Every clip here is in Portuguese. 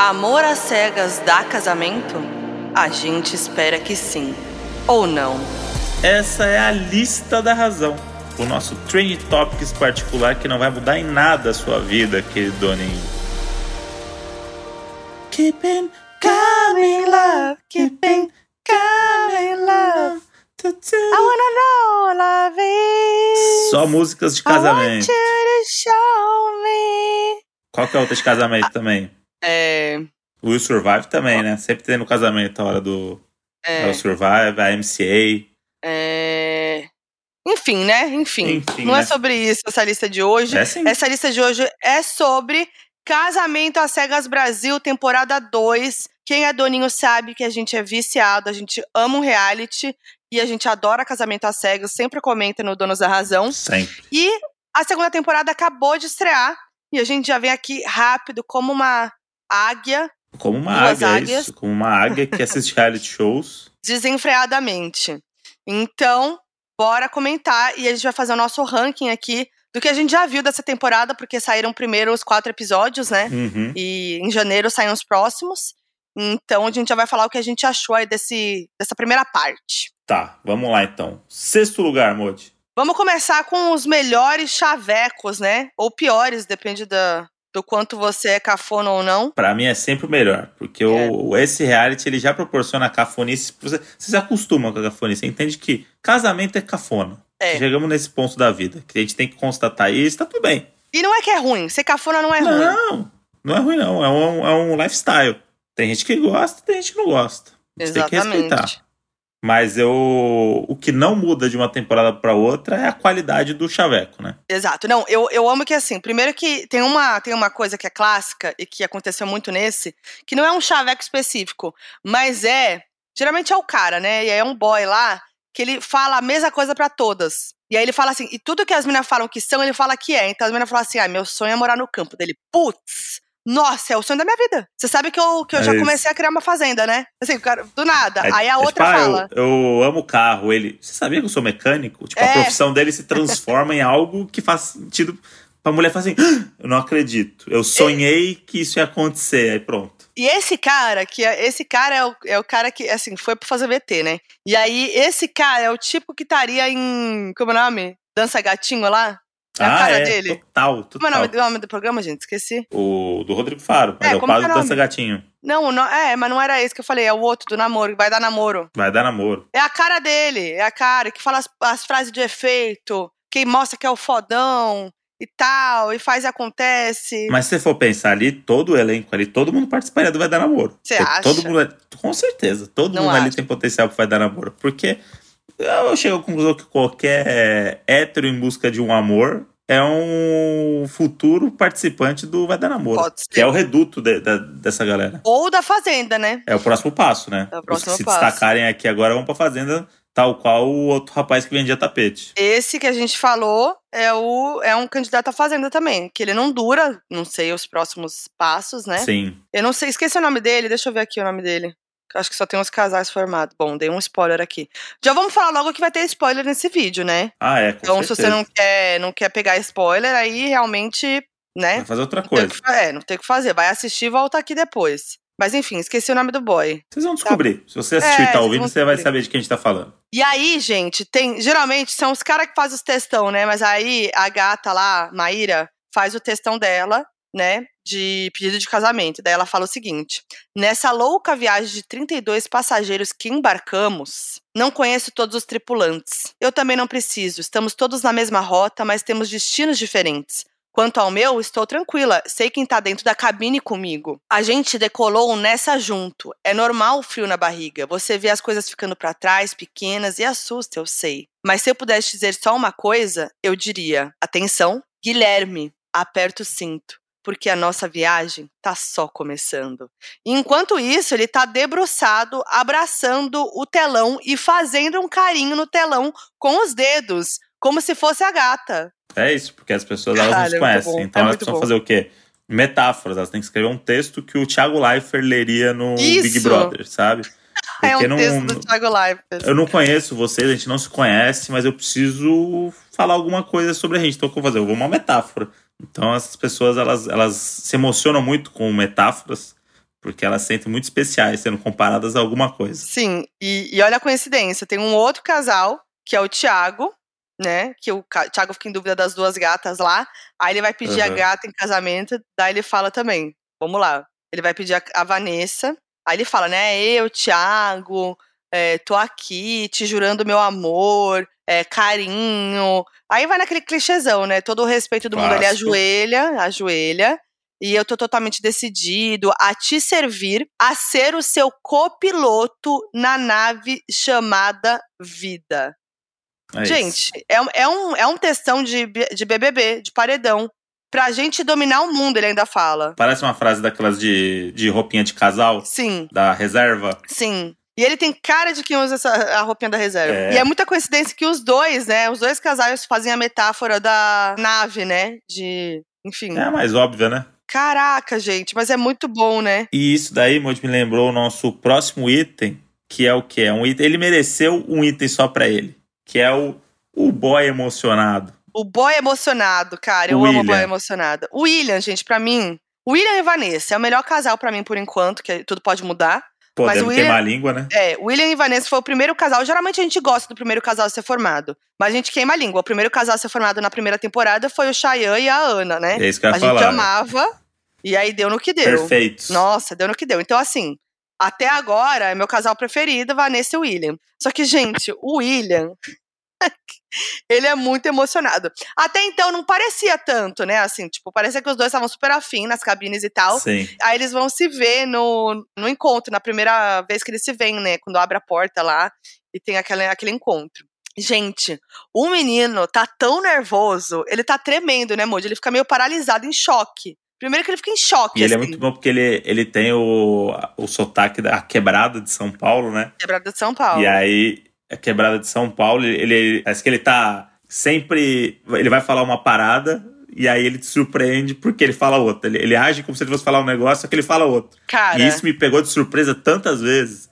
Amor às cegas dá casamento? A gente espera que sim. Ou não. Essa é a lista da razão. O nosso Trend Topics particular que não vai mudar em nada a sua vida, querido Doninho. Keeping coming love, keeping coming love. I wanna know, love is. Só músicas de I want casamento. you to show me. Qual que é outra de casamento também? É. O Will Survive também, né? Sempre tem no casamento a hora do É. Will Survive, a MCA. é... Enfim, né? Enfim. Enfim, não é né? sobre isso essa lista de hoje. É sim. Essa lista de hoje é sobre Casamento às Cegas Brasil, temporada 2. Quem é doninho sabe que a gente é viciado, a gente ama um reality e a gente adora Casamento às Cegas, sempre comenta no Donos da Razão. Sempre. E a segunda temporada acabou de estrear e a gente já vem aqui rápido, como uma águia, Como uma águia, é águias. isso. Como uma águia que assiste reality shows. desenfreadamente. Então, bora comentar e a gente vai fazer o nosso ranking aqui do que a gente já viu dessa temporada, porque saíram primeiro os quatro episódios, né? Uhum. E em janeiro saem os próximos. Então a gente já vai falar o que a gente achou aí desse, dessa primeira parte. Tá, vamos lá então. Sexto lugar, Modi. Vamos começar com os melhores chavecos, né? Ou piores, depende da, do quanto você é cafona ou não. Pra mim é sempre o melhor, porque o, esse reality ele já proporciona cafonice. Você, você se acostuma com a cafonice. Você entende que casamento é cafona. É. Chegamos nesse ponto da vida, que a gente tem que constatar isso, tá tudo bem. E não é que é ruim, ser cafona não é ruim. Não, não é ruim não, é um, é um lifestyle. Tem gente que gosta, tem gente que não gosta. Você tem que respeitar. Mas eu, o que não muda de uma temporada pra outra é a qualidade do chaveco, né? Exato. Não, eu, eu amo que assim, primeiro que tem uma, tem uma coisa que é clássica e que aconteceu muito nesse, que não é um chaveco específico, mas é. Geralmente é o cara, né? E aí é um boy lá que ele fala a mesma coisa pra todas. E aí ele fala assim, e tudo que as meninas falam que são, ele fala que é. Então as meninas falam assim: ah, meu sonho é morar no campo dele. Putz! Nossa, é o sonho da minha vida. Você sabe que eu, que eu É já isso. comecei a criar uma fazenda, né? Assim, cara, do nada. É- aí a é outra tipo, ah, fala. Eu, eu amo carro. Ele. Você sabia que eu sou mecânico? Tipo, a É. profissão dele se transforma em algo que faz sentido pra mulher falar assim: "Ah, eu não acredito. Eu sonhei que isso ia acontecer. Aí pronto. E esse cara, que é, esse cara é o, é o cara que, assim, foi pra fazer VT, né? E aí, esse cara é o tipo que estaria em. Como é o nome? Dança Gatinho lá? É a ah, cara é, dele. total, Como é o total. nome, nome do programa, gente? Esqueci. O do Rodrigo Faro. Mas É, é, o quadro é o Dança? Gatinho. Não, não, é, mas não era esse que eu falei, é o outro do namoro, que vai dar namoro. Vai dar namoro. É a cara dele, é a cara que fala as, as frases de efeito, que mostra que é o fodão e tal, e faz e acontece. Mas se você for pensar ali, todo o elenco ali, todo mundo participaria do Vai Dar Namoro. Você acha? Todo mundo, com certeza. Todo Não mundo ali acho. tem potencial pro Vai Dar Namoro. Porque eu chego à conclusão que qualquer hétero em busca de um amor é um futuro participante do Vai Dar Namoro. Que é o reduto de- da- dessa galera. Ou da Fazenda, né? É o próximo passo, né? É o Os próximo que se passo. destacarem aqui agora vão pra Fazenda, tal qual o outro rapaz que vendia tapete. Esse que a gente falou é, o, é um candidato à Fazenda também, que ele não dura, não sei os próximos passos, né? Sim. Eu não sei, esqueci o nome dele, deixa eu ver aqui o nome dele. Acho que só tem uns casais formados. Bom, dei um spoiler aqui. Já vamos falar logo que vai ter spoiler nesse vídeo, né? Ah, é, com então, se certeza. você não quer, não quer pegar spoiler, aí realmente, né? Vai fazer outra coisa. que é, não tem o que fazer. Vai assistir e volta aqui depois. Mas enfim, esqueci o nome do boy. Vocês vão descobrir. Se você assistiu É, e tá ouvindo, você vai saber de quem a gente tá falando. E aí, gente, tem. Geralmente são os caras que fazem os textão, né? Mas aí a gata lá, Maíra, faz o textão dela, né? De pedido de casamento. Daí ela fala o seguinte: Nessa louca viagem de 32 passageiros que embarcamos, não conheço todos os tripulantes. Eu também não preciso. Estamos todos na mesma rota, mas temos destinos diferentes. Quanto ao meu, estou tranquila. Sei quem tá dentro da cabine comigo. A gente decolou nessa junto. É normal o frio na barriga. Você vê as coisas ficando pra trás, pequenas, e assusta, eu sei. Mas se eu pudesse dizer só uma coisa, eu diria: atenção, Guilherme, aperta o cinto. Porque a nossa viagem tá só começando. Enquanto isso, ele tá debruçado, abraçando o telão e fazendo um carinho no telão com os dedos, como se fosse a gata. É isso, porque as pessoas elas não se é conhecem. Então é elas precisam bom. fazer o quê? Metáforas. Elas têm que escrever um texto que o Thiago Leifert leria no Isso! Big Brother, sabe? é um não, texto do Thiago Leifert. eu não conheço vocês, a gente não se conhece, mas eu preciso falar alguma coisa sobre a gente. Então o que eu vou fazer? Eu vou uma metáfora. Então essas pessoas elas, elas se emocionam muito com metáforas Porque elas sentem muito especiais, sendo comparadas a alguma coisa. Sim, e, e olha a coincidência, tem um outro casal, que é o Tiago, né? Que o Thiago fica em dúvida das duas gatas lá. Aí ele vai pedir uhum. a gata em casamento, daí ele fala também. Vamos lá. Ele vai pedir a, a Vanessa. Aí ele fala, né? Eu, Thiago, é, tô aqui te jurando meu amor, é, carinho. Aí vai naquele clichêzão, né? Todo o respeito do Clássico. mundo, ele ajoelha, ajoelha. E eu tô totalmente decidido a te servir, a ser o seu copiloto na nave chamada vida. É gente, é, é, um, é um testão de, de BBB, de paredão. Pra gente dominar o mundo, ele ainda fala. Parece uma frase daquelas de, de roupinha de casal. Sim. Da reserva. Sim. E ele tem cara de quem usa essa, a roupinha da reserva. É. E é muita coincidência que os dois, né? Os dois casais fazem a metáfora da nave, né? De. Enfim. É mais óbvia, né? Caraca, gente, mas é muito bom, né? E isso daí, Monte, me lembrou o nosso próximo item, que é o que? É um item. Ele mereceu um item só para ele, que é o, o boy emocionado. O boy emocionado, cara. Eu William. amo o boy emocionado. O William, gente, para mim. William e Vanessa é o melhor casal para mim por enquanto, que tudo pode mudar. Podemos William, queimar a língua, né? É, William e Vanessa foi o primeiro casal. Geralmente a gente gosta do primeiro casal a ser formado. Mas a gente queima a língua. O primeiro casal a ser formado na primeira temporada foi o Cheyenne e a Ana, né? É isso que eu ia a falar. gente amava. E aí deu no que deu. Perfeito. Nossa, deu no que deu. Então, assim, até agora é meu casal preferido, Vanessa e William. Só que, gente, o William. ele é muito emocionado. Até então não parecia tanto, né? Assim, tipo, parecia que os dois estavam super afim nas cabines e tal. Sim. Aí eles vão se ver no, no encontro, na primeira vez que eles se veem, né? Quando abre a porta lá e tem aquele, aquele encontro. Gente, o menino tá tão nervoso, ele tá tremendo, né, Moody? Ele fica meio paralisado, em choque. Primeiro que ele fica em choque. E assim. ele é assim. muito bom porque ele, ele tem o, o sotaque da quebrada de São Paulo, né? Quebrada de São Paulo. E aí a quebrada de São Paulo, ele, parece que ele tá sempre. Ele vai falar uma parada e aí ele te surpreende porque ele fala outra. Ele, ele age como se ele fosse falar um negócio, só que ele fala outro. Cara. E isso me pegou de surpresa tantas vezes.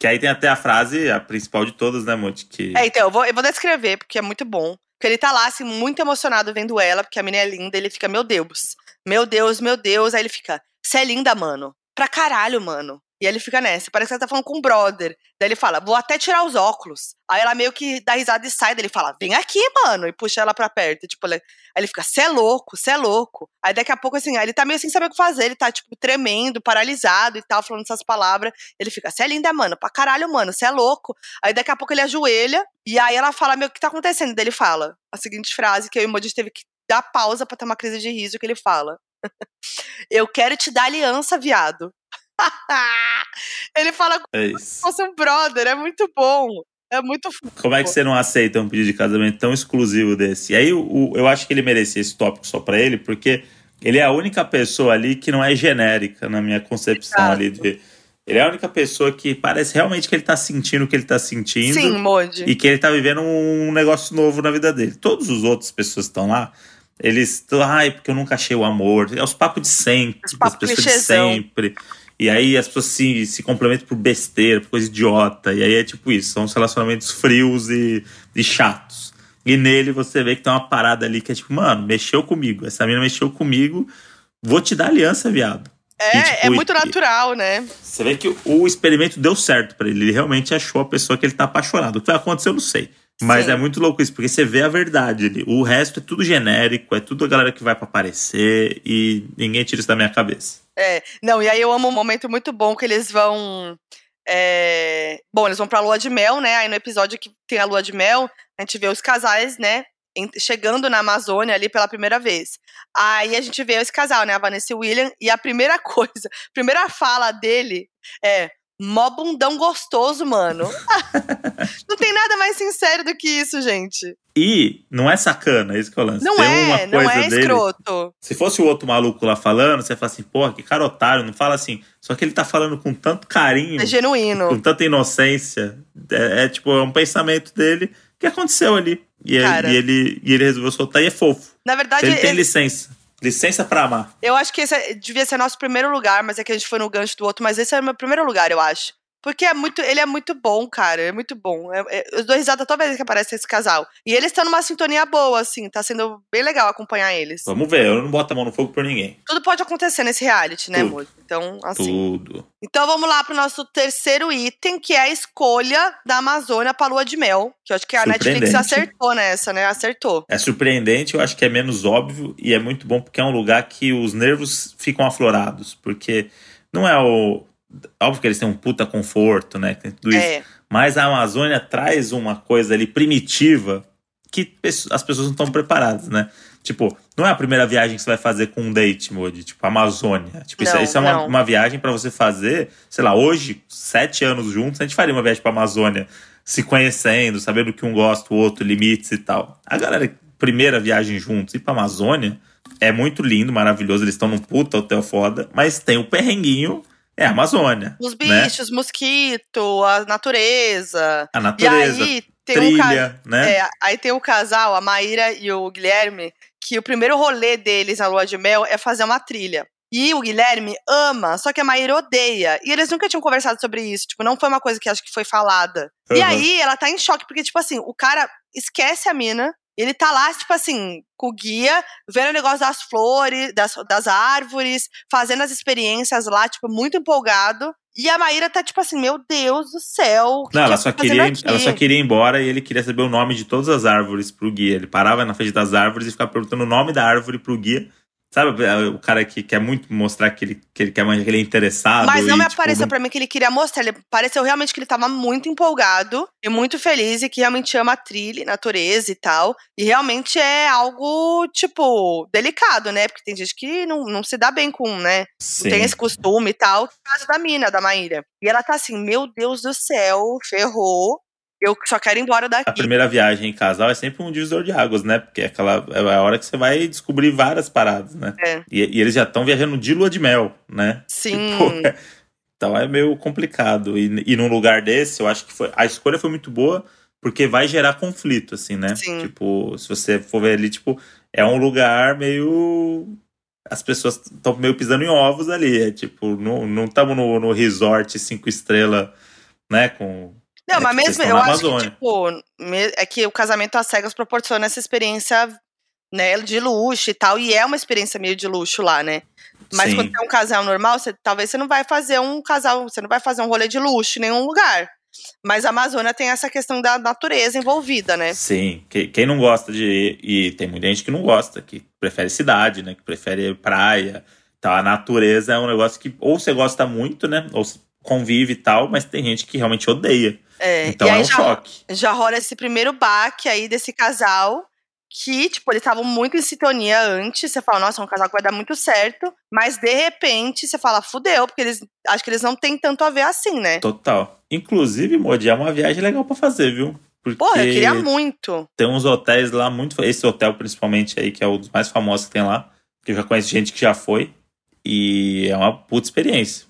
Que aí tem até a frase, a principal de todas, né, Monte? Que... É, então, eu vou, eu vou descrever, porque é muito bom. Porque ele tá lá, assim, muito emocionado vendo ela, porque a menina é linda, ele fica, meu Deus, meu Deus, meu Deus. Aí ele fica, você é linda, mano. Pra caralho, mano. E ele fica nessa, parece que ela tá falando com um brother. Daí ele fala, vou até tirar os óculos. Aí ela meio que dá risada e sai. Daí ele fala, vem aqui, mano. E puxa ela pra perto. Tipo, aí ele fica, cê é louco, cê é louco. Aí daqui a pouco, assim, ele tá meio sem saber o que fazer. Ele tá, tipo, tremendo, paralisado e tal, falando essas palavras. Ele fica, cê é linda, mano. Pra caralho, mano, cê é louco. Aí daqui a pouco ele ajoelha. E aí ela fala, meu, o que tá acontecendo? Daí ele fala a seguinte frase, que o Emoji teve que dar pausa pra ter uma crise de riso, que ele fala. Eu quero te dar aliança, viado. Ele fala é como se fosse um brother, é muito bom. É muito Como é que você não aceita um pedido de casamento tão exclusivo desse? E aí o, eu acho que ele merecia esse tópico só para ele, porque ele é a única pessoa ali que não é genérica na minha concepção Exato. ali de. Ele é a única pessoa que parece realmente que ele tá sentindo o que ele tá sentindo. Sim, Modi. E que ele tá vivendo um negócio novo na vida dele. Todos os outros pessoas que estão lá, eles. Ai, porque eu nunca achei o amor. É os papos de sempre, os papos das pessoas clichêzão. de sempre. E aí as pessoas se, se complementam por besteira, por coisa idiota. E aí é tipo isso, são os relacionamentos frios e, e chatos. E nele você vê que tem uma parada ali que é tipo, mano, mexeu comigo. Essa menina mexeu comigo, vou te dar aliança, viado. É, e, tipo, é muito natural, né? Você vê que o experimento deu certo para ele. Ele realmente achou a pessoa que ele tá apaixonado. O que vai acontecer, eu não sei. Mas Sim. é muito louco isso, porque você vê a verdade ali. O resto é tudo genérico, é tudo a galera que vai para aparecer e ninguém tira isso da minha cabeça. É, não, e aí eu amo um momento muito bom que eles vão. É... Bom, eles vão pra lua de mel, né? Aí no episódio que tem a lua de mel, a gente vê os casais, né? Chegando na Amazônia ali pela primeira vez. Aí a gente vê esse casal, né? A Vanessa e o William. E a primeira coisa, a primeira fala dele é: Mó bundão gostoso, mano. não tem nada mais sincero do que isso, gente. E não é sacana, é isso que eu lance. Não tem é, uma não coisa é dele, escroto. Se fosse o outro maluco lá falando, você fala assim, porra, que cara otário, não fala assim. Só que ele tá falando com tanto carinho. É genuíno. Com tanta inocência. É, é tipo, é um pensamento dele que aconteceu ali. E, e, ele, e ele resolveu soltar e é fofo. Na verdade, ele tem licença. Licença pra amar. Eu acho que esse é, devia ser nosso primeiro lugar, mas é que a gente foi no gancho do outro, mas esse é o meu primeiro lugar, eu acho. Porque é muito, ele é muito bom, cara. É muito bom. É, é, eu dou risada toda vez que aparece esse casal. E eles estão numa sintonia boa, assim. Tá sendo bem legal acompanhar eles. Vamos ver, eu não boto a mão no fogo por ninguém. Tudo pode acontecer nesse reality, né, amor? Então, assim. Tudo. Então vamos lá pro nosso terceiro item, que é a escolha da Amazônia pra lua de mel. Que eu acho que a Netflix acertou nessa, né? Acertou. É surpreendente, eu acho que é menos óbvio e é muito bom porque é um lugar que os nervos ficam aflorados. Porque não é o. Óbvio que eles têm um puta conforto, né? Tem tudo isso. É. Mas a Amazônia traz uma coisa ali primitiva que as pessoas não estão preparadas, né? Tipo, não é a primeira viagem que você vai fazer com um date mode, tipo, Amazônia. Tipo, não, isso, isso, é uma, uma viagem para você fazer, sei lá, hoje, sete anos juntos, a gente faria uma viagem pra Amazônia, se conhecendo, sabendo que um gosta, o outro, limites e tal. A galera, primeira viagem juntos, ir pra Amazônia, é muito lindo, maravilhoso, eles estão num puta hotel foda, mas tem o perrenguinho é a Amazônia. Os né? bichos, né? mosquito, a natureza. A natureza. E aí tem trilha, um né? É, aí tem o casal, a Maíra e o Guilherme, que o primeiro rolê deles na lua de mel é fazer uma trilha. E o Guilherme ama, só que a Maíra odeia. E eles nunca tinham conversado sobre isso. Tipo, não foi uma coisa que acho que foi falada. Uhum. E aí ela tá em choque, porque, tipo assim, o cara esquece a mina, ele tá lá, tipo assim, com o guia, vendo o negócio das flores, das, das árvores, fazendo as experiências lá, tipo, muito empolgado. E a Maíra tá tipo assim, meu Deus do céu. Não, ela só, queria, ela só queria ir embora e ele queria saber o nome de todas as árvores pro guia. Ele parava na frente das árvores e ficava perguntando o nome da árvore pro guia. Sabe o cara que quer muito mostrar que ele, que ele quer que ele é interessado. Mas não e, me tipo, apareceu não... pra mim que ele queria mostrar. Ele pareceu realmente que ele tava muito empolgado e muito feliz e que realmente ama a trilha, natureza e tal. E realmente é algo, tipo, delicado, né? Porque tem gente que não, não se dá bem com, né? Sim. Não tem esse costume e tal. Caso da mina, da Maíra. E ela tá assim, meu Deus do céu, ferrou eu só quero ir embora daqui. A primeira viagem em casal é sempre um divisor de águas, né? Porque é, aquela, é a hora que você vai descobrir várias paradas, né? É. E, e eles já estão viajando de lua de mel, né? Sim. Tipo, é, então é meio complicado. E, e num lugar desse, eu acho que foi, a escolha foi muito boa, porque vai gerar conflito, assim, né? Sim. Tipo, se você for ver ali, tipo, é um lugar meio as pessoas estão meio pisando em ovos ali. É tipo, não estamos no, no resort cinco estrelas, né? Com não, é mas mesmo, eu acho que, tipo, é que o casamento às cegas proporciona essa experiência, né, de luxo e tal, e é uma experiência meio de luxo lá, né? Mas Sim. quando é um casal normal, você, talvez você não vai fazer um casal, você não vai fazer um rolê de luxo em nenhum lugar. Mas a Amazônia tem essa questão da natureza envolvida, né? Sim. Quem não gosta de. E tem muita gente que não gosta, que prefere cidade, né? Que prefere praia. Então a natureza é um negócio que ou você gosta muito, né? Ou convive e tal, mas tem gente que realmente odeia. É, então é um já, choque. Já rola esse primeiro baque aí desse casal. Que, tipo, eles estavam muito em sintonia antes. Você fala, nossa, é um casal que vai dar muito certo. Mas, de repente, você fala, fudeu, porque eles acho que eles não têm tanto a ver assim, né? Total. Inclusive, Modi, é uma viagem legal para fazer, viu? Porque Porra, eu queria muito. Tem uns hotéis lá muito. Esse hotel, principalmente, aí, que é um dos mais famosos que tem lá. Que eu já conheço gente que já foi. E é uma puta experiência.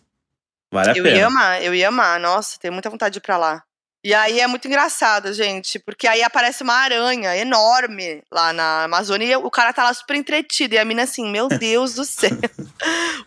Vale a eu pena. Eu ia amar, eu ia amar. Nossa, tenho muita vontade de ir pra lá. E aí é muito engraçado, gente, porque aí aparece uma aranha enorme lá na Amazônia e o cara tá lá super entretido. E a mina assim, meu Deus do céu,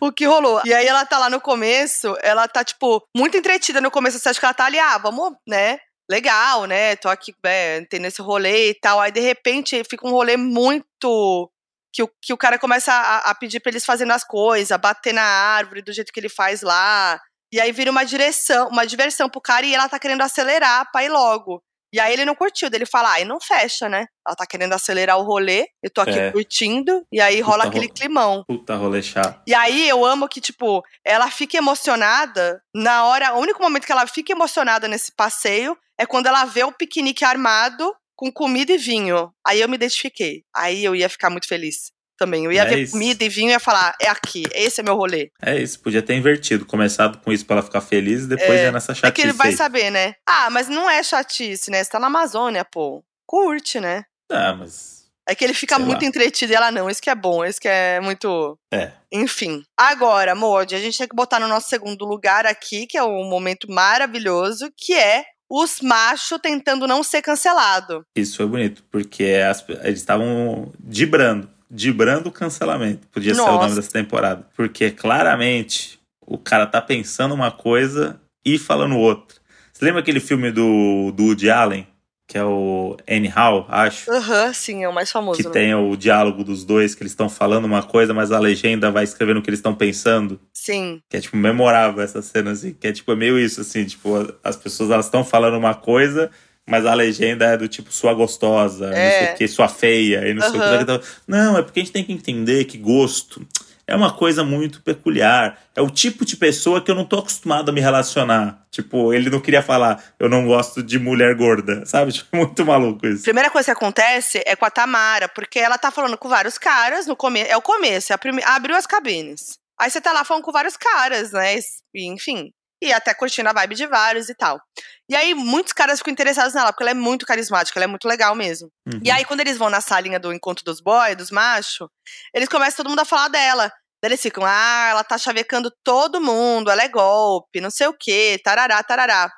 o que rolou? E aí ela tá lá no começo, ela tá, tipo, muito entretida no começo. Você acha que ela tá ali, ah, vamos, né? Legal, né? Tô aqui, é, tendo esse rolê e tal. Aí, de repente, fica um rolê muito que o, que o cara começa a, a pedir pra eles fazendo as coisas, bater na árvore do jeito que ele faz lá. E aí vira uma direção, uma diversão pro cara e ela tá querendo acelerar pra ir logo. E aí ele não curtiu, dele fala, ai, não fecha, né? Ela tá querendo acelerar o rolê, eu tô aqui é. curtindo, e aí rola aquele ro... climão. Puta rolê chato. E aí eu amo que, tipo, ela fica emocionada na hora. O único momento que ela fica emocionada nesse passeio é quando ela vê o piquenique armado com comida e vinho. Aí eu me identifiquei. Aí eu ia ficar muito feliz também. Eu ia é ver isso. comida e vinho e ia falar, é aqui, esse é meu rolê. É isso, podia ter invertido, começado com isso pra ela ficar feliz e depois é, nessa chatice. É que ele vai aí. saber, né? Ah, mas não é chatice, né? Você tá na Amazônia, pô. Curte, né? Ah, mas. É que ele fica Sei muito lá. entretido e ela não. Isso que é bom, isso que é muito. É. Enfim. Agora, Modi, a gente tem que botar no nosso segundo lugar aqui, que é um momento maravilhoso, que é os machos tentando não ser cancelado. Isso foi bonito, porque as, eles estavam dibrando Dibrando o cancelamento. Podia Nossa. ser o nome dessa temporada. Porque claramente o cara tá pensando uma coisa e falando outra. Você lembra aquele filme do, do Woody Allen? Que é o Anyhow, acho. Aham, uhum, sim, é o mais famoso. Que né? tem o diálogo dos dois, que eles estão falando uma coisa, mas a legenda vai escrevendo o que eles estão pensando. Sim. Que é, tipo, memorável essa cena, assim. Que é, tipo, é meio isso, assim. Tipo, as pessoas, elas estão falando uma coisa, mas a legenda é do tipo, sua gostosa, é. não sei o que, sua feia, e não uhum. sei o que. Não, é porque a gente tem que entender que gosto é uma coisa muito peculiar. É o tipo de pessoa que eu não tô acostumado a me relacionar. Tipo, ele não queria falar, eu não gosto de mulher gorda, sabe? Tipo, muito maluco isso. Primeira coisa que acontece é com a Tamara, porque ela tá falando com vários caras no começo. É o começo, é prime... abriu as cabines. Aí você tá lá falando com vários caras, né? Enfim. E até curtindo a vibe de vários e tal. E aí, muitos caras ficam interessados nela, porque ela é muito carismática, ela é muito legal mesmo. Uhum. E aí, quando eles vão na salinha do encontro dos boys, dos machos, eles começam todo mundo a falar dela. Daí eles ficam, ah, ela tá chavecando todo mundo, ela é golpe, não sei o quê, tarará, tarará.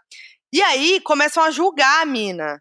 E aí começam a julgar a mina.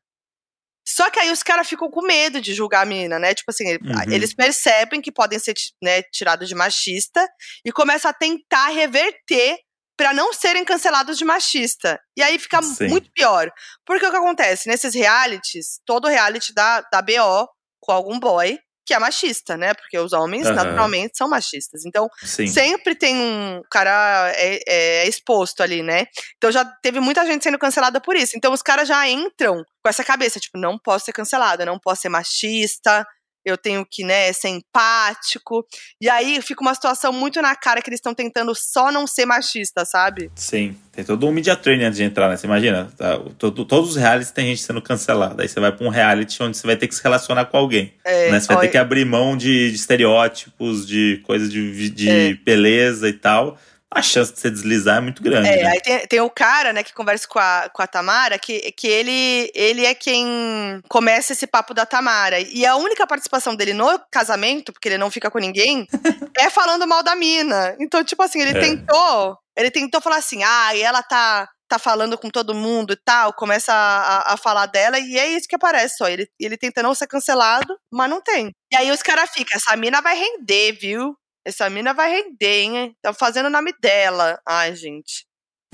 Só que aí os caras ficam com medo de julgar a mina, né? Tipo assim, uhum. eles percebem que podem ser né, tirados de machista e começam a tentar reverter para não serem cancelados de machista. E aí fica Sim. muito pior. Porque o que acontece? Nesses realities, todo reality da, da BO com algum boy, que é machista, né? Porque os homens, uhum. naturalmente, são machistas. Então, Sim. sempre tem um cara é, é, exposto ali, né? Então já teve muita gente sendo cancelada por isso. Então os caras já entram com essa cabeça, tipo, não posso ser cancelada, não posso ser machista, eu tenho que, né, ser empático. E aí fica uma situação muito na cara que eles estão tentando só não ser machista, sabe? Sim. Tem todo um media training antes de entrar, né? Você imagina, tá? todo, todos os realities tem gente sendo cancelada. Aí você vai pra um reality onde você vai ter que se relacionar com alguém. É, né? Você vai ter que abrir mão de, de estereótipos, de coisas de, de é. beleza e tal a chance de você deslizar é muito grande. É, né? aí tem, tem o cara, né, que conversa com a, com a Tamara, que, que ele, ele é quem começa esse papo da Tamara. E a única participação dele no casamento, porque ele não fica com ninguém, é falando mal da mina. Então, tipo assim, ele é. tentou. Ele tentou falar assim, ah, e ela tá tá falando com todo mundo e tal, começa a, a, falar dela, e é isso que aparece só. Ele, ele tenta não ser cancelado, mas não tem. E aí os caras ficam, essa mina vai render, viu? Essa mina vai render, hein? Tá fazendo o nome dela. Ai, gente.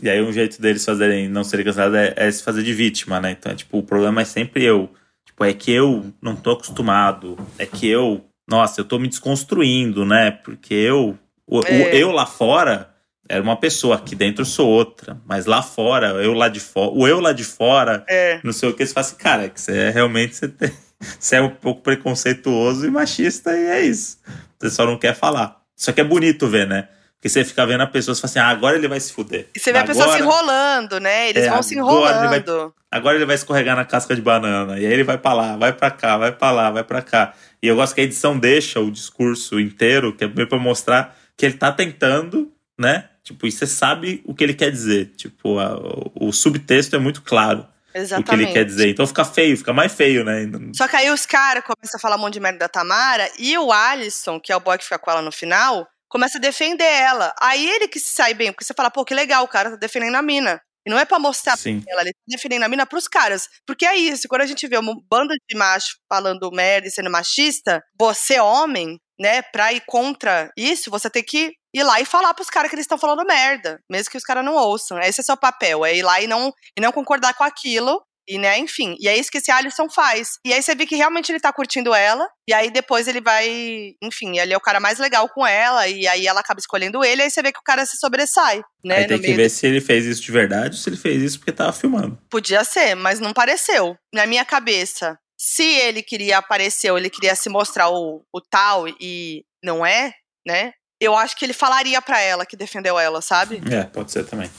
E aí um jeito deles fazerem não serem cancelados é, é, se fazer de vítima, né? Então, tipo, o problema é sempre eu. Tipo, é que eu não tô acostumado. É que eu, nossa, eu tô me desconstruindo, né? Porque eu, o, é. o eu lá fora era uma pessoa, aqui dentro sou outra. Mas lá fora, eu lá de fora, o eu lá de fora, é. não sei o que, você fala assim, cara, é que você é realmente você, tem, você é um pouco preconceituoso e machista, e é isso. Você só não quer falar. Só que é bonito ver, né? Porque você fica vendo a pessoa e fala assim, ah, agora ele vai se fuder. E você vê agora, a pessoa se enrolando, né? Eles é, vão se enrolando. Agora ele, vai, agora ele vai escorregar na casca de banana. E aí ele vai pra lá, vai pra cá, vai pra lá, vai pra cá. E eu gosto que a edição deixa o discurso inteiro, que é meio pra mostrar que ele tá tentando, né? Tipo, e você sabe o que ele quer dizer. Tipo, a, o, o subtexto é muito claro. Exatamente. o que ele quer dizer. Então fica feio, fica mais feio, né? Só que aí os caras começam a falar um monte de merda da Tamara e o Alisson, que é o boy que fica com ela no final, começa a defender ela. Aí ele que se sai bem, porque você fala, pô, que legal, o cara tá defendendo a mina. E não é pra mostrar Sim. pra ela, ele tá defendendo a mina pros caras. Porque é isso, quando a gente vê uma banda de macho falando merda e sendo machista, você, homem, né, pra ir contra isso, você tem que ir lá e falar pros caras que eles estão falando merda, mesmo que os caras não ouçam. Esse é seu papel, é ir lá e não, e não concordar com aquilo. E, né, enfim, e é isso que esse Alisson faz. E aí você vê que realmente ele tá curtindo ela, e aí depois ele vai, enfim, ele é o cara mais legal com ela, e aí ela acaba escolhendo ele, e aí você vê que o cara se sobressai, né? Aí tem que ver se ele fez isso de verdade ou se ele fez isso porque tava filmando. Podia ser, mas não pareceu. Na minha cabeça, se ele queria aparecer ou ele queria se mostrar o, o tal e não é, né? eu acho que ele falaria para ela que defendeu ela, sabe? É, pode ser também.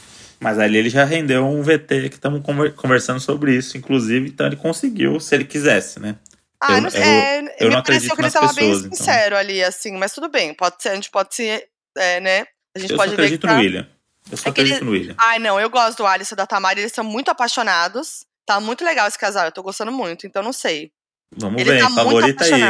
Mas ali ele já rendeu um VT que estamos conversando sobre isso, inclusive, então ele conseguiu, se ele quisesse, né? Ah, eu, não, eu, é, eu me não pareceu que ele estava bem então. sincero então. ali, assim, mas tudo bem, pode ser, a gente pode ser, é, né? A gente eu pode só acredito no William. Eu só é acredito ele... no William. Ai, não, eu gosto do Alisson e da Tamara, eles são muito apaixonados. Tá muito legal esse casal, eu tô gostando muito, então não sei. Vamos Ele ver, tá favorita aí.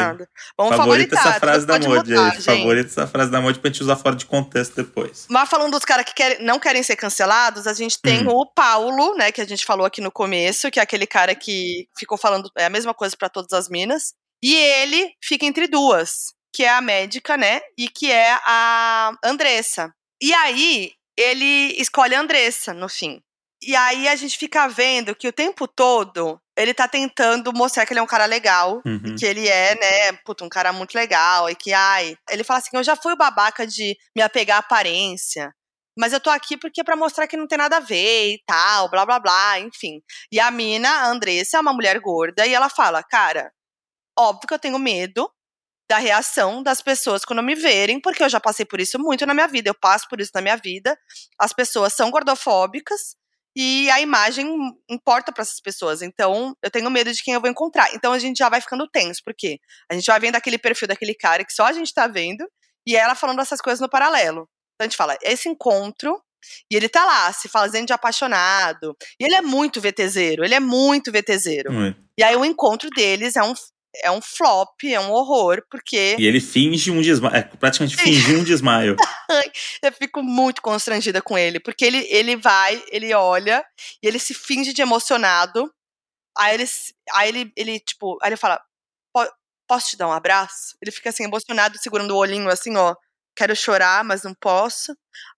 Vamos favorita essa frase da Modi aí. Favorita essa frase da Modi pra gente usar fora de contexto depois. Mas falando dos caras que querem, não querem ser cancelados, a gente tem hum. o Paulo, né, que a gente falou aqui no começo, que é aquele cara que ficou falando é a mesma coisa para todas as minas. E ele fica entre duas, que é a médica, né, e que é a Andressa. E aí, ele escolhe a Andressa no fim. E aí a gente fica vendo que o tempo todo ele tá tentando mostrar que ele é um cara legal, Uhum. que ele é, né, puta, um cara muito legal, e que, ai, ele fala assim, eu já fui o babaca de me apegar à aparência, mas eu tô aqui porque é pra mostrar que não tem nada a ver e tal, blá blá blá, enfim. E a mina, a Andressa, é uma mulher gorda, e ela fala, cara, óbvio que eu tenho medo da reação das pessoas quando me verem, porque eu já passei por isso muito na minha vida, eu passo por isso na minha vida, as pessoas são gordofóbicas, e a imagem importa para essas pessoas. Então, eu tenho medo de quem eu vou encontrar. Então, a gente já vai ficando tenso, porque a gente vai vendo aquele perfil daquele cara que só a gente tá vendo, e ela falando essas coisas no paralelo. Então, a gente fala, esse encontro, e ele tá lá, se fazendo de apaixonado. E ele é muito VTZero, ele é muito VTZero. Muito. E aí, o encontro deles é um, é um flop, é um horror, porque E ele finge um desmaio. É praticamente fingir um desmaio. eu fico muito constrangida com ele, porque ele, ele vai, ele olha e ele se finge de emocionado. Aí ele, aí ele, ele tipo, aí ele fala: "Po- Posso te dar um abraço? Ele fica assim, emocionado, segurando o olhinho, assim, ó. Quero chorar, mas não posso.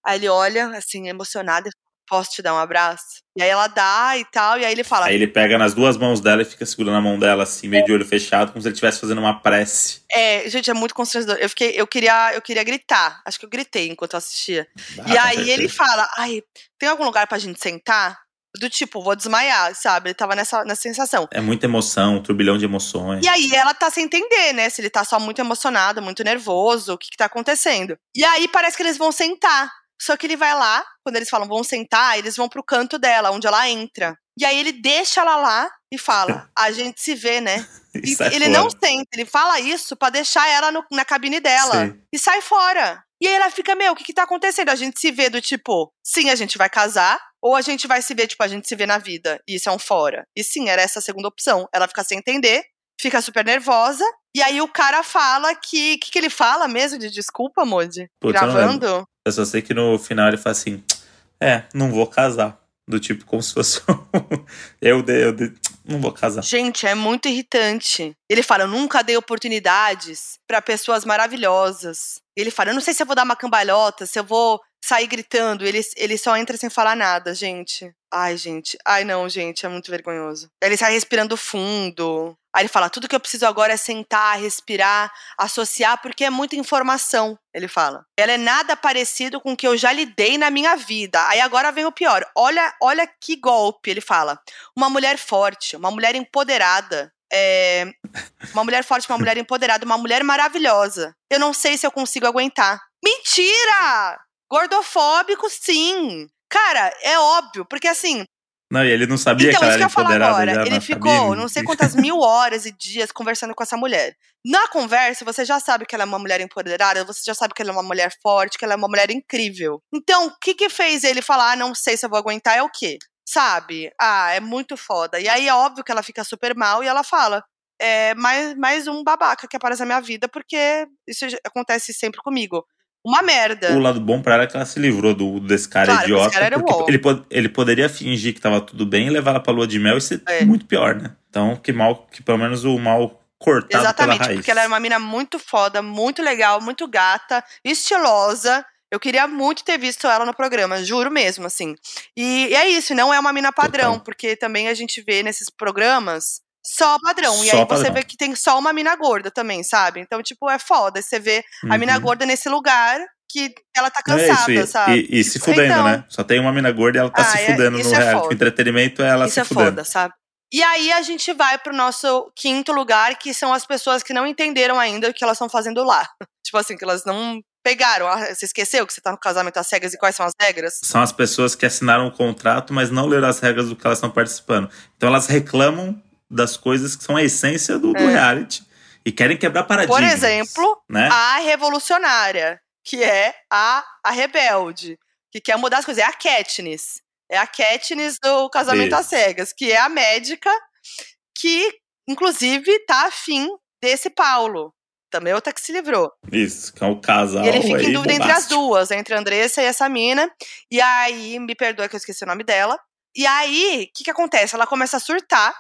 Aí ele olha, assim, emocionado, posso te dar um abraço? E aí ela dá e tal, e aí ele fala: Aí ele pega nas duas mãos dela e fica segurando a mão dela, assim, meio de olho fechado, como se ele estivesse fazendo uma prece. É, gente, é muito constrangedor. Eu fiquei, eu queria, eu queria gritar. Acho que eu gritei enquanto eu assistia. Ah, e aí ele fala: Ai, tem algum lugar pra gente sentar? Do tipo, vou desmaiar, sabe? Ele tava nessa, nessa sensação. É muita emoção, um turbilhão de emoções. E aí ela tá sem entender, né? Se ele tá só muito emocionado, muito nervoso, o que que tá acontecendo. E aí parece que eles vão sentar. Só que ele vai lá, quando eles falam vão sentar, eles vão pro canto dela, onde ela entra. E aí ele deixa ela lá e fala: A gente se vê, né? E E sai ele fora. não senta, ele fala isso pra deixar ela no- na cabine dela. Sim. E sai fora. E aí ela fica, meu, o que que tá acontecendo? A gente se vê do tipo, sim, a gente vai casar, ou a gente vai se ver, tipo, a gente se vê na vida. E isso é um fora. E sim, era essa a segunda opção. Ela fica sem entender, fica super nervosa, e aí o cara fala que. O que, que ele fala mesmo de desculpa, Modi? Gravando? Eu só sei que no final ele fala assim: É, não vou casar. Do tipo, como se fosse um. eu dei, eu dei. Não vou casar. Gente, é muito irritante. Ele fala: Eu nunca dei oportunidades pra pessoas maravilhosas. Ele fala: Eu não sei se eu vou dar uma cambalhota, se eu vou sair gritando. Ele, ele só entra sem falar nada, gente. Ai, gente. Ai, não, gente. É muito vergonhoso. Ele sai respirando fundo. Aí ele fala: Tudo que eu preciso agora é sentar, respirar, associar, porque é muita informação. Ele fala. Ela é nada parecido com o que eu já lidei na minha vida. Aí agora vem o pior. Olha, olha que golpe. Ele fala uma mulher forte, uma mulher empoderada. é, uma mulher forte, uma mulher empoderada, uma mulher maravilhosa. Eu não sei se eu consigo aguentar. Mentira! Gordofóbico, sim. Cara, é óbvio, porque assim. Não, e ele não sabia então, que ela isso que era eu ia falar agora. Ele ficou cabine. não sei quantas mil horas e dias conversando com essa mulher. Na conversa, você já sabe que ela é uma mulher empoderada, você já sabe que ela é uma mulher forte, que ela é uma mulher incrível. Então, o que que fez ele falar, ah, não sei se eu vou aguentar, é o quê? Sabe? Ah, é muito foda. E aí é óbvio que ela fica super mal e ela fala. É mais, mais um babaca que aparece na minha vida, porque isso acontece sempre comigo. Uma merda. O lado bom pra ela é que ela se livrou do, desse cara Claro, idiota. cara era porque ele, pod- ele poderia fingir que tava tudo bem e levar ela pra lua de mel e ser É. muito pior, né? Então, que mal, que pelo menos o mal cortado Exatamente, pela raiz. porque ela era uma mina muito foda, muito legal, muito gata, estilosa. Eu queria muito ter visto ela no programa, juro mesmo, assim. E, e é isso, não é uma mina padrão, Total. porque também a gente vê nesses programas só padrão. e Só aí você padrão. vê que tem só uma mina gorda também, sabe? Então, tipo, é foda. Você vê a mina Uhum. gorda nesse lugar que ela tá Não, é cansada, isso, e, sabe? E, e se fudendo, Então- né? Só tem uma mina gorda e ela tá Ah, se é- fudendo isso no é reality. O entretenimento é ela Isso se é fudendo. foda, sabe? E aí a gente vai pro nosso quinto lugar, que são as pessoas que não entenderam ainda o que elas estão fazendo lá. tipo assim, que elas não pegaram. Ah, você esqueceu que você tá no casamento às cegas e quais são as regras? São as pessoas que assinaram o contrato, mas não leram as regras do que elas estão participando. Então elas reclamam das coisas que são a essência do, do É. reality e querem quebrar paradigmas. Por exemplo, né? a revolucionária, que é a, a rebelde, que quer mudar as coisas. É a Katniss. É a Katniss do casamento às Isso. cegas, que é a médica que, inclusive, tá afim desse Paulo. Também outra que se livrou. Isso, que é o casal. E ele fica em dúvida entre as duas, entre a Andressa e essa mina. E aí, me perdoa que eu esqueci o nome dela. E aí, o que, que acontece? Ela começa a surtar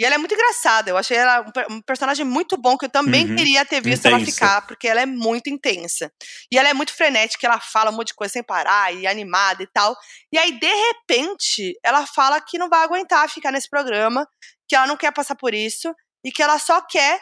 E ela é muito engraçada. Eu achei ela um, personagem muito bom, que eu também uhum. queria ter visto intensa. ela ficar, porque ela é muito intensa. E ela é muito frenética, ela fala um monte de coisa sem parar, e animada e tal. E aí, de repente, ela fala que não vai aguentar ficar nesse programa, que ela não quer passar por isso, e que ela só quer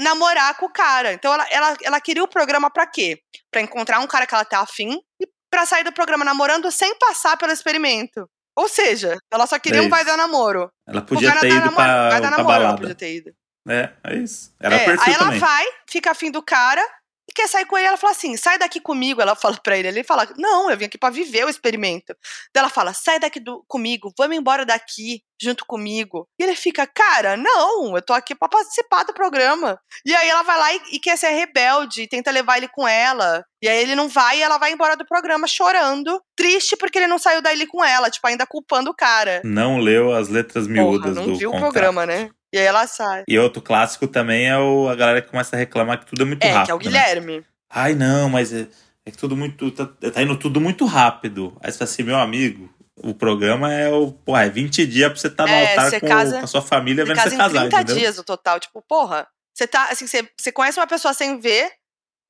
namorar com o cara. Então ela, ela, ela queria o programa para quê? Para encontrar um cara que ela tá afim e para sair do programa namorando sem passar pelo experimento. Ou seja, ela só queria é um vai dar namoro. Ela podia ter ido pra, vai dar namoro, balada. Ela podia ter ido. É, é isso. Era é, Aí ela também. vai, fica afim do cara, quer sair com ele. Ela fala assim: sai daqui comigo. Ela fala pra ele. Ele fala: não, eu vim aqui pra viver o experimento. Daí ela fala: sai daqui do, comigo, vamos embora daqui junto comigo. E ele fica: cara, não, eu tô aqui pra participar do programa. E aí ela vai lá e, e quer ser rebelde, e tenta levar ele com ela. E aí ele não vai e ela vai embora do programa chorando, triste porque ele não saiu dali com ela, tipo, ainda culpando o cara. Não leu as letras miúdas Porra, não do viu contrato. o programa, né? E aí ela sai. E outro clássico também é o, a galera que começa a reclamar que tudo é muito é, rápido. É, que é o né? Guilherme. Né? Ai, não, mas é, é tudo muito. Tá, tá, indo tudo muito rápido. Aí você fala assim, meu amigo, o programa é o. Pô, é 20 dias pra você estar tá no é, altar com, casa, com, a sua família vendo você, você casar. 30 entendeu? dias no total. Tipo, porra, você tá. Assim, você, você conhece uma pessoa sem ver.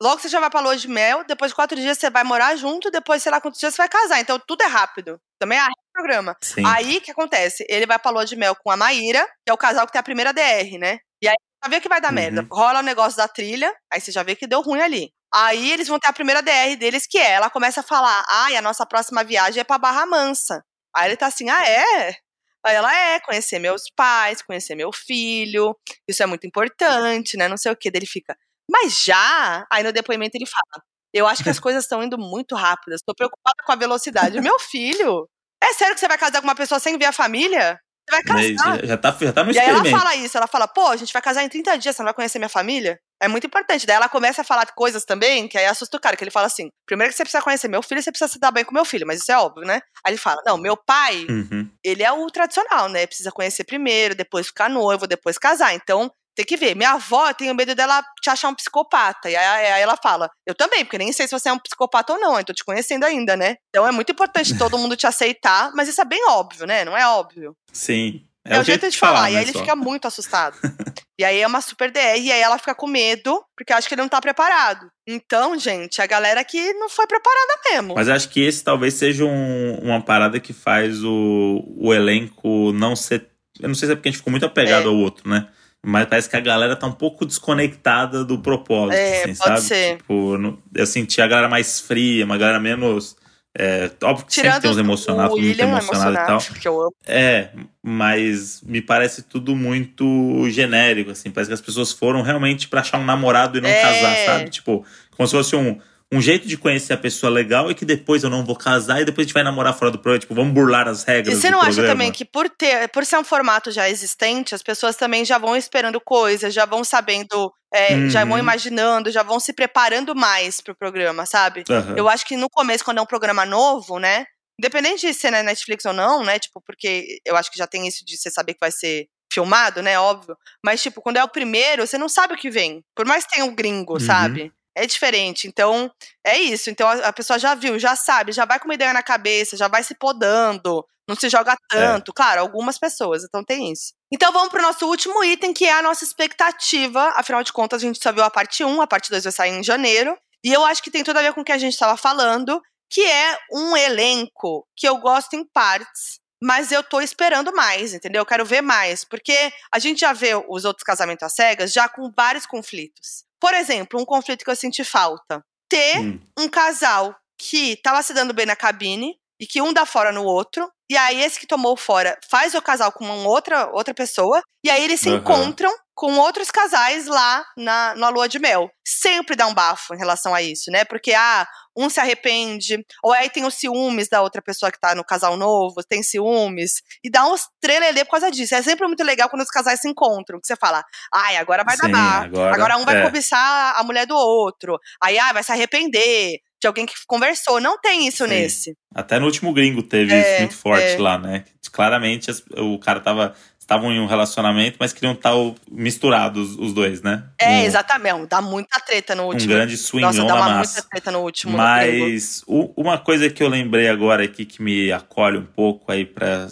Logo você já vai pra lua de mel, depois de quatro dias você vai morar junto, depois, sei lá quantos dias você vai casar. Então tudo é rápido. Também é programa. Sim. Aí o que acontece? Ele vai pra lua de mel com a Maíra, que é o casal que tem a primeira DR, né? E aí já vê que vai dar uhum. merda. Rola o negócio da trilha, aí você já vê que deu ruim ali. Aí eles vão ter a primeira DR deles, que é, ela começa a falar, ai, a nossa próxima viagem é pra Barra Mansa. Aí ele tá assim, ah, é? Aí ela é, conhecer meus pais, conhecer meu filho, isso é muito importante, né? Não sei o que. Daí ele fica, mas já? Aí no depoimento ele fala, eu acho que as coisas estão indo muito rápidas, tô preocupada com a velocidade. meu filho, é sério que você vai casar com uma pessoa sem ver a família? Você vai casar. Já, já, tá, já tá no E aí ela fala isso, ela fala, pô, a gente vai casar em 30 dias, você não vai conhecer minha família? É muito importante. Daí ela começa a falar coisas também, que aí assusta o cara, que ele fala assim: primeiro que você precisa conhecer meu filho, você precisa se dar bem com meu filho, mas isso é óbvio, né? Aí ele fala: não, meu pai, uhum. ele é o tradicional, né? Precisa conhecer primeiro, depois ficar noivo, depois casar. Então, tem que ver. Minha avó, eu tenho medo dela te achar um psicopata. E aí, aí, ela fala, eu também, porque nem sei se você é um psicopata ou não, eu tô te conhecendo ainda, né? Então é muito importante todo mundo te aceitar, mas isso é bem óbvio, né? Não é óbvio. Sim. É, é o jeito de falar, falar e aí né, ele fica muito assustado. e aí é uma super DR, e aí ela fica com medo, porque acha que ele não tá preparado. Então, gente, a galera aqui não foi preparada mesmo. Mas acho que esse talvez seja um, uma parada que faz o, o elenco não ser. Eu não sei se é porque a gente ficou muito apegado é. ao outro, né? Mas parece que a galera tá um pouco desconectada do propósito, é, assim, pode sabe? Ser. Tipo, eu senti a galera mais fria, uma galera menos. É, óbvio que Tirando sempre tem uns emocionados, mundo emocionado, e tal. É, mas me parece tudo muito genérico, assim. Parece que as pessoas foram realmente para achar um namorado e não é. casar, sabe? Tipo, como se fosse um um jeito de conhecer a pessoa legal e que depois eu não vou casar e depois a gente vai namorar fora do programa. Tipo, vamos burlar as regras. E você não acha programa. também que por ter, por ser um formato já existente, as pessoas também já vão esperando coisas, já vão sabendo, é, uhum. já vão uhum. imaginando, já vão se preparando mais pro programa, sabe? Uhum. Eu acho que no começo, quando é um programa novo, né? Independente de ser na Netflix ou não, né? Tipo, porque eu acho que já tem isso de você saber que vai ser filmado, né? Óbvio. Mas, tipo, quando é o primeiro, você não sabe o que vem. Por mais que tenha um gringo, uhum. sabe? É diferente. Então, é isso. Então, a, pessoa já viu, já sabe, já vai com uma ideia na cabeça, já vai se podando, não se joga tanto. É. Claro, algumas pessoas, então tem isso. Então, vamos pro nosso último item, que é a nossa expectativa. Afinal de contas, a gente só viu a parte 1, a parte 2 vai sair em janeiro. E eu acho que tem tudo a ver com o que a gente estava falando, que é um elenco que eu gosto em partes, mas eu tô esperando mais, entendeu? Eu quero ver mais, porque a gente já vê os outros casamentos às cegas já com vários conflitos. Por exemplo, um conflito que eu senti falta. Ter hum. um casal que tava se dando bem na cabine e que um dá fora no outro. E aí, esse que tomou fora faz o casal com uma outra, outra pessoa. E aí, eles se uhum. encontram com outros casais lá na, na lua de mel. Sempre dá um bafo em relação a isso, né? Porque, ah, um se arrepende, ou aí tem os ciúmes da outra pessoa que tá no casal novo, tem ciúmes, e dá uns trelelê por causa disso. É sempre muito legal quando os casais se encontram, que você fala, ai, agora vai Sim, dar bar, agora, agora um vai é. cobiçar a mulher do outro, aí, ah, vai se arrepender, de alguém que conversou. Não tem isso Sim. nesse. Até no último gringo teve é, isso muito forte é. lá, né? Claramente o cara tava estavam em um relacionamento, mas queriam estar misturados os dois, né? É, um, exatamente. Dá muita treta no último. Um grande swingão Nossa, dá uma massa. muita treta no último. Mas o, uma coisa que eu lembrei agora aqui que me acolhe um pouco aí para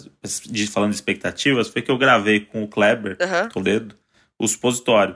falando de expectativas foi que eu gravei com o Kleber Uhum. Toledo o supositório.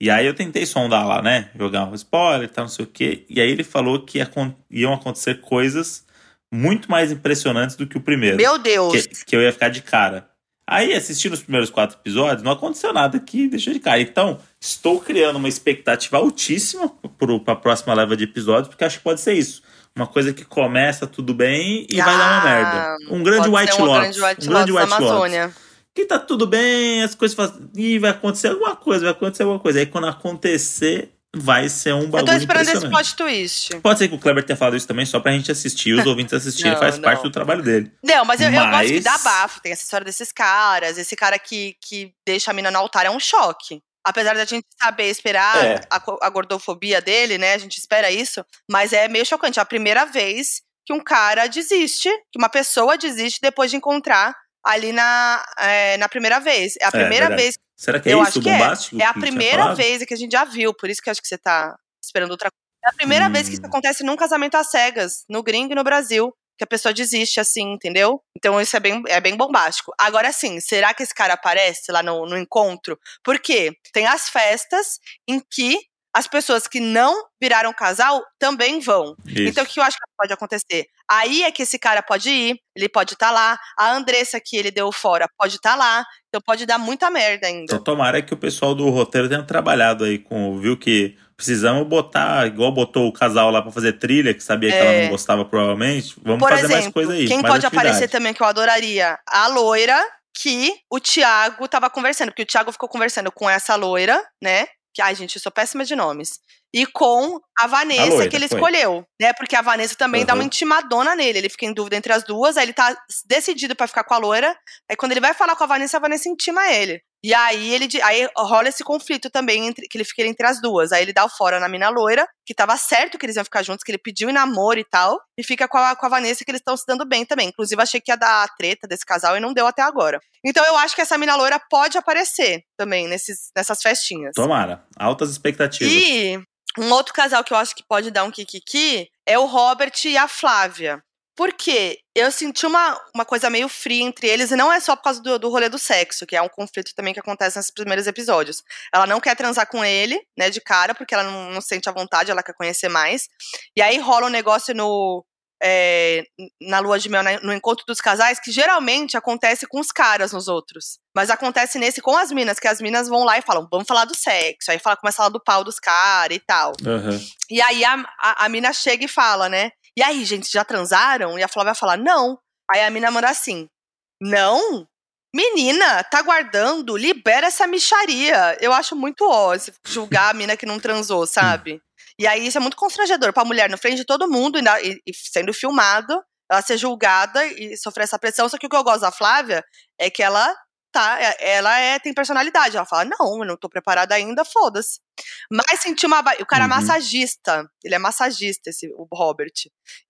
E aí eu tentei sondar lá, né? Jogar um spoiler e tal, não sei o quê. E aí ele falou que ia, iam acontecer coisas muito mais impressionantes do que o primeiro. Meu Deus! Que, que eu ia ficar de cara. Aí, assistindo os primeiros quatro episódios, não aconteceu nada que deixou de cara. Então, estou criando uma expectativa altíssima para a próxima leva de episódios, porque acho que pode ser isso. Uma coisa que começa tudo bem e ah, vai dar uma merda. Um grande White ser um Lotus. grande White um grande Lotus White Lotus. Amazônia. Que tá tudo bem, as coisas fazem. Ih, vai acontecer alguma coisa, vai acontecer alguma coisa. Aí quando acontecer, vai ser um bagulho Eu tô esperando esse plot twist. Pode ser que o Kleber tenha falado isso também só pra gente assistir, os ouvintes assistirem, Não, faz não. parte do trabalho dele. Não, mas eu, eu gosto que Mas- dá bafo. Tem essa história desses caras. Esse cara que, que deixa a mina no altar é um choque. Apesar da gente saber esperar É. a, a gordofobia dele, né? A gente espera isso. Mas é meio chocante. É a primeira vez que um cara desiste, que uma pessoa desiste depois de encontrar ali na, é, na primeira vez. É a primeira verdade. vez. Será que é Eu isso acho que é. bombástico? É a que tinha primeira vez que a gente já viu. Por isso que acho que você tá esperando outra coisa. É a primeira vez que isso Hum. acontece num casamento às cegas, no gringo e no Brasil que a pessoa desiste assim, entendeu? Então isso é bem, é bem bombástico. Agora sim, será que esse cara aparece lá no, no encontro? Porque tem as festas em que as pessoas que não viraram casal também vão. Isso. Então o que eu acho que pode acontecer? Aí é que esse cara pode ir, ele pode estar lá, a Andressa que ele deu fora pode estar lá, então pode dar muita merda ainda. Então tomara que o pessoal do roteiro tenha trabalhado aí com. Viu que precisamos botar, igual botou o casal lá pra fazer trilha, que sabia que É. ela não gostava, provavelmente. Vamos Por fazer exemplo, mais coisa aí. quem pode atividade. aparecer também que eu adoraria? A loira que o Thiago tava conversando, porque o Thiago ficou conversando com essa loira, né? Que, ai, gente, eu sou péssima de nomes. E com a Vanessa, A loira, que ele foi. escolheu, né? Porque a Vanessa também dá Uhum. uma intimadona nele. Ele fica em dúvida entre as duas, aí ele tá decidido pra ficar com a loira. Aí quando ele vai falar com a Vanessa, a Vanessa intima ele. E aí ele aí rola esse conflito também entre que ele fica entre as duas. Aí ele dá o fora na mina loira, que tava certo que eles iam ficar juntos, que ele pediu em namoro e tal, e fica com a, com a Vanessa que eles estão se dando bem também. Inclusive achei que ia dar a treta desse casal e não deu até agora. Então eu acho que essa mina loira pode aparecer também nesses, nessas festinhas. Tomara. Altas expectativas. E um outro casal que eu acho que pode dar um kikiki é o Robert e a Flávia. Por quê? Eu senti uma, uma coisa meio fria entre eles, e não é só por causa do, do rolê do sexo, que é um conflito também que acontece nesses primeiros episódios. Ela não quer transar com ele, né, de cara, porque ela não, não sente a vontade, ela quer conhecer mais. E aí rola um negócio no. é, na lua de mel, né, no encontro dos casais, que geralmente acontece com os caras nos outros. Mas acontece nesse com as minas, que as minas vão lá e falam, vamos falar do sexo. Aí fala, começa a falar do pau dos caras e tal. Aham. E aí a, a, a mina chega e fala, né? E aí, gente, já transaram? E a Flávia fala, não. Aí a mina manda assim, não? Menina, tá guardando, libera essa micharia. Eu acho muito ó, julgar a mina que não transou, sabe? E aí isso é muito constrangedor pra mulher, na frente de todo mundo, e, e sendo filmado, ela ser julgada e sofrer essa pressão. Só que o que eu gosto da Flávia é que ela tá, é- ela é, tem personalidade. Ela fala, não, eu não tô preparada ainda, foda-se. Mas senti uma. O cara é Uhum. massagista. Ele é massagista, esse, o Robert.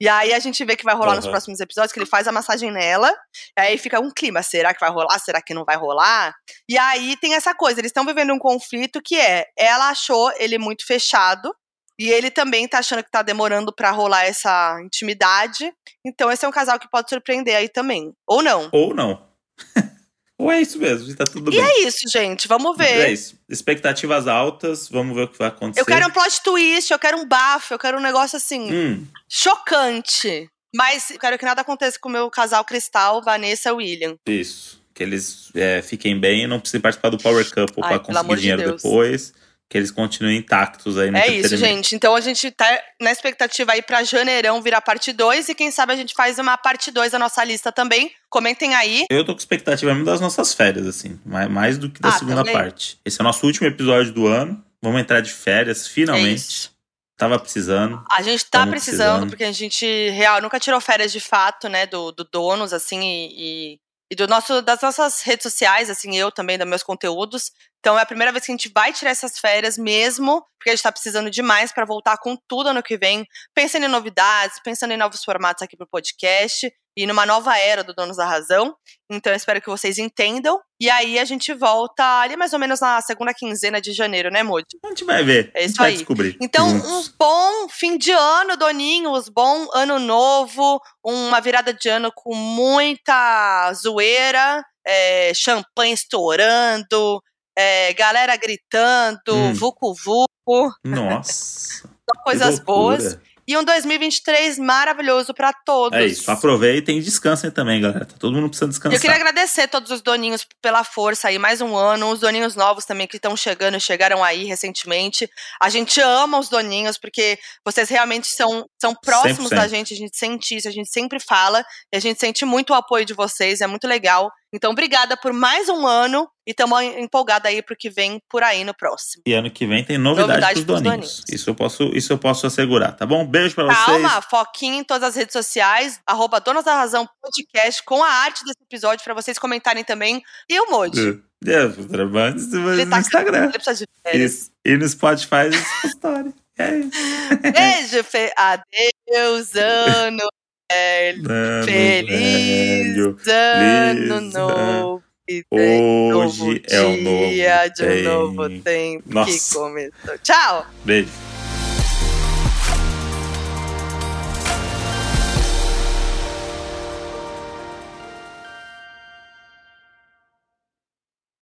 E aí a gente vê que vai rolar nos Aham. próximos episódios que ele faz a massagem nela. E aí fica um clima. Será que vai rolar? Será que não vai rolar? E aí tem essa coisa. Eles estão vivendo um conflito que é: ela achou ele muito fechado. E ele também tá achando que tá demorando pra rolar essa intimidade. Então esse é um casal que pode surpreender aí também. Ou não. Ou não. Ou é isso mesmo, tá tudo E bem. é isso, gente. Vamos É ver. isso. Expectativas altas, vamos ver o que vai acontecer. Eu quero um plot twist, eu quero um bafo, eu quero um negócio assim. Hum, chocante. Mas eu quero que nada aconteça com o meu casal Cristal, Vanessa e William. isso. Que eles é, fiquem bem e não precisem participar do Power Couple Ai, pra conseguir de dinheiro Deus. depois. Que eles continuem intactos aí no É isso, gente. Então a gente tá na expectativa aí pra janeirão virar parte 2 e quem sabe a gente faz uma parte 2 da nossa lista também. Comentem aí. Eu tô com expectativa mesmo das nossas férias, assim. Mais, do que da Ah, segunda também. parte. Esse é o nosso último episódio do ano. Vamos entrar de férias, É finalmente. isso. Tava precisando. A gente tá precisando, precisando. porque a gente, real, nunca tirou férias de fato, né, do, do donos, assim, e, e, e do nosso, das nossas redes sociais, assim, eu também, dos meus conteúdos. Então é a primeira vez que a gente vai tirar essas férias mesmo, porque a gente tá precisando demais para voltar com tudo ano que vem, pensando em novidades, pensando em novos formatos aqui pro podcast e numa nova era do Donos da Razão. Então eu espero que vocês entendam. E aí a gente volta ali mais ou menos na segunda quinzena de janeiro, né, Moody? A gente vai ver. É isso vai aí. descobrir. Então, juntos. um bom fim de ano, Doninhos, bom ano novo, uma virada de ano com muita zoeira, é, champanhe estourando, é, galera gritando, Hum. vucu vucu, Nossa. só coisas boas. E um 2023 maravilhoso pra todos. É isso. Aproveitem e descansem também, galera. Tá todo mundo precisando descansar. Eu queria agradecer a todos os doninhos pela força aí, mais um ano. Os doninhos novos também que estão chegando, chegaram aí recentemente. A gente ama os doninhos, porque vocês realmente são, são próximos 100%. da gente, a gente sente isso, a gente sempre fala, e a gente sente muito o apoio de vocês, é muito legal. Então, obrigada por mais um ano e estamos empolgada aí pro que vem por aí no próximo. E ano que vem tem novidade, Novidade pros pros doninhos. doninhos. Isso eu posso, isso eu posso assegurar, tá bom? Beijo pra vocês. Calma, foquinho em todas as redes sociais, arroba Donas da Razão Podcast, com a arte desse episódio, pra vocês comentarem também. E o Moji. É, é, trabalho no tá Instagram. Ele precisa de férias. E no Spotify, história. É isso. Beijo, Fê. Adeus, ano. Ano Feliz velho. ano feliz novo. e Hoje novo é o novo dia de um tempo. novo tempo Nossa. que começou. Tchau! Beijo.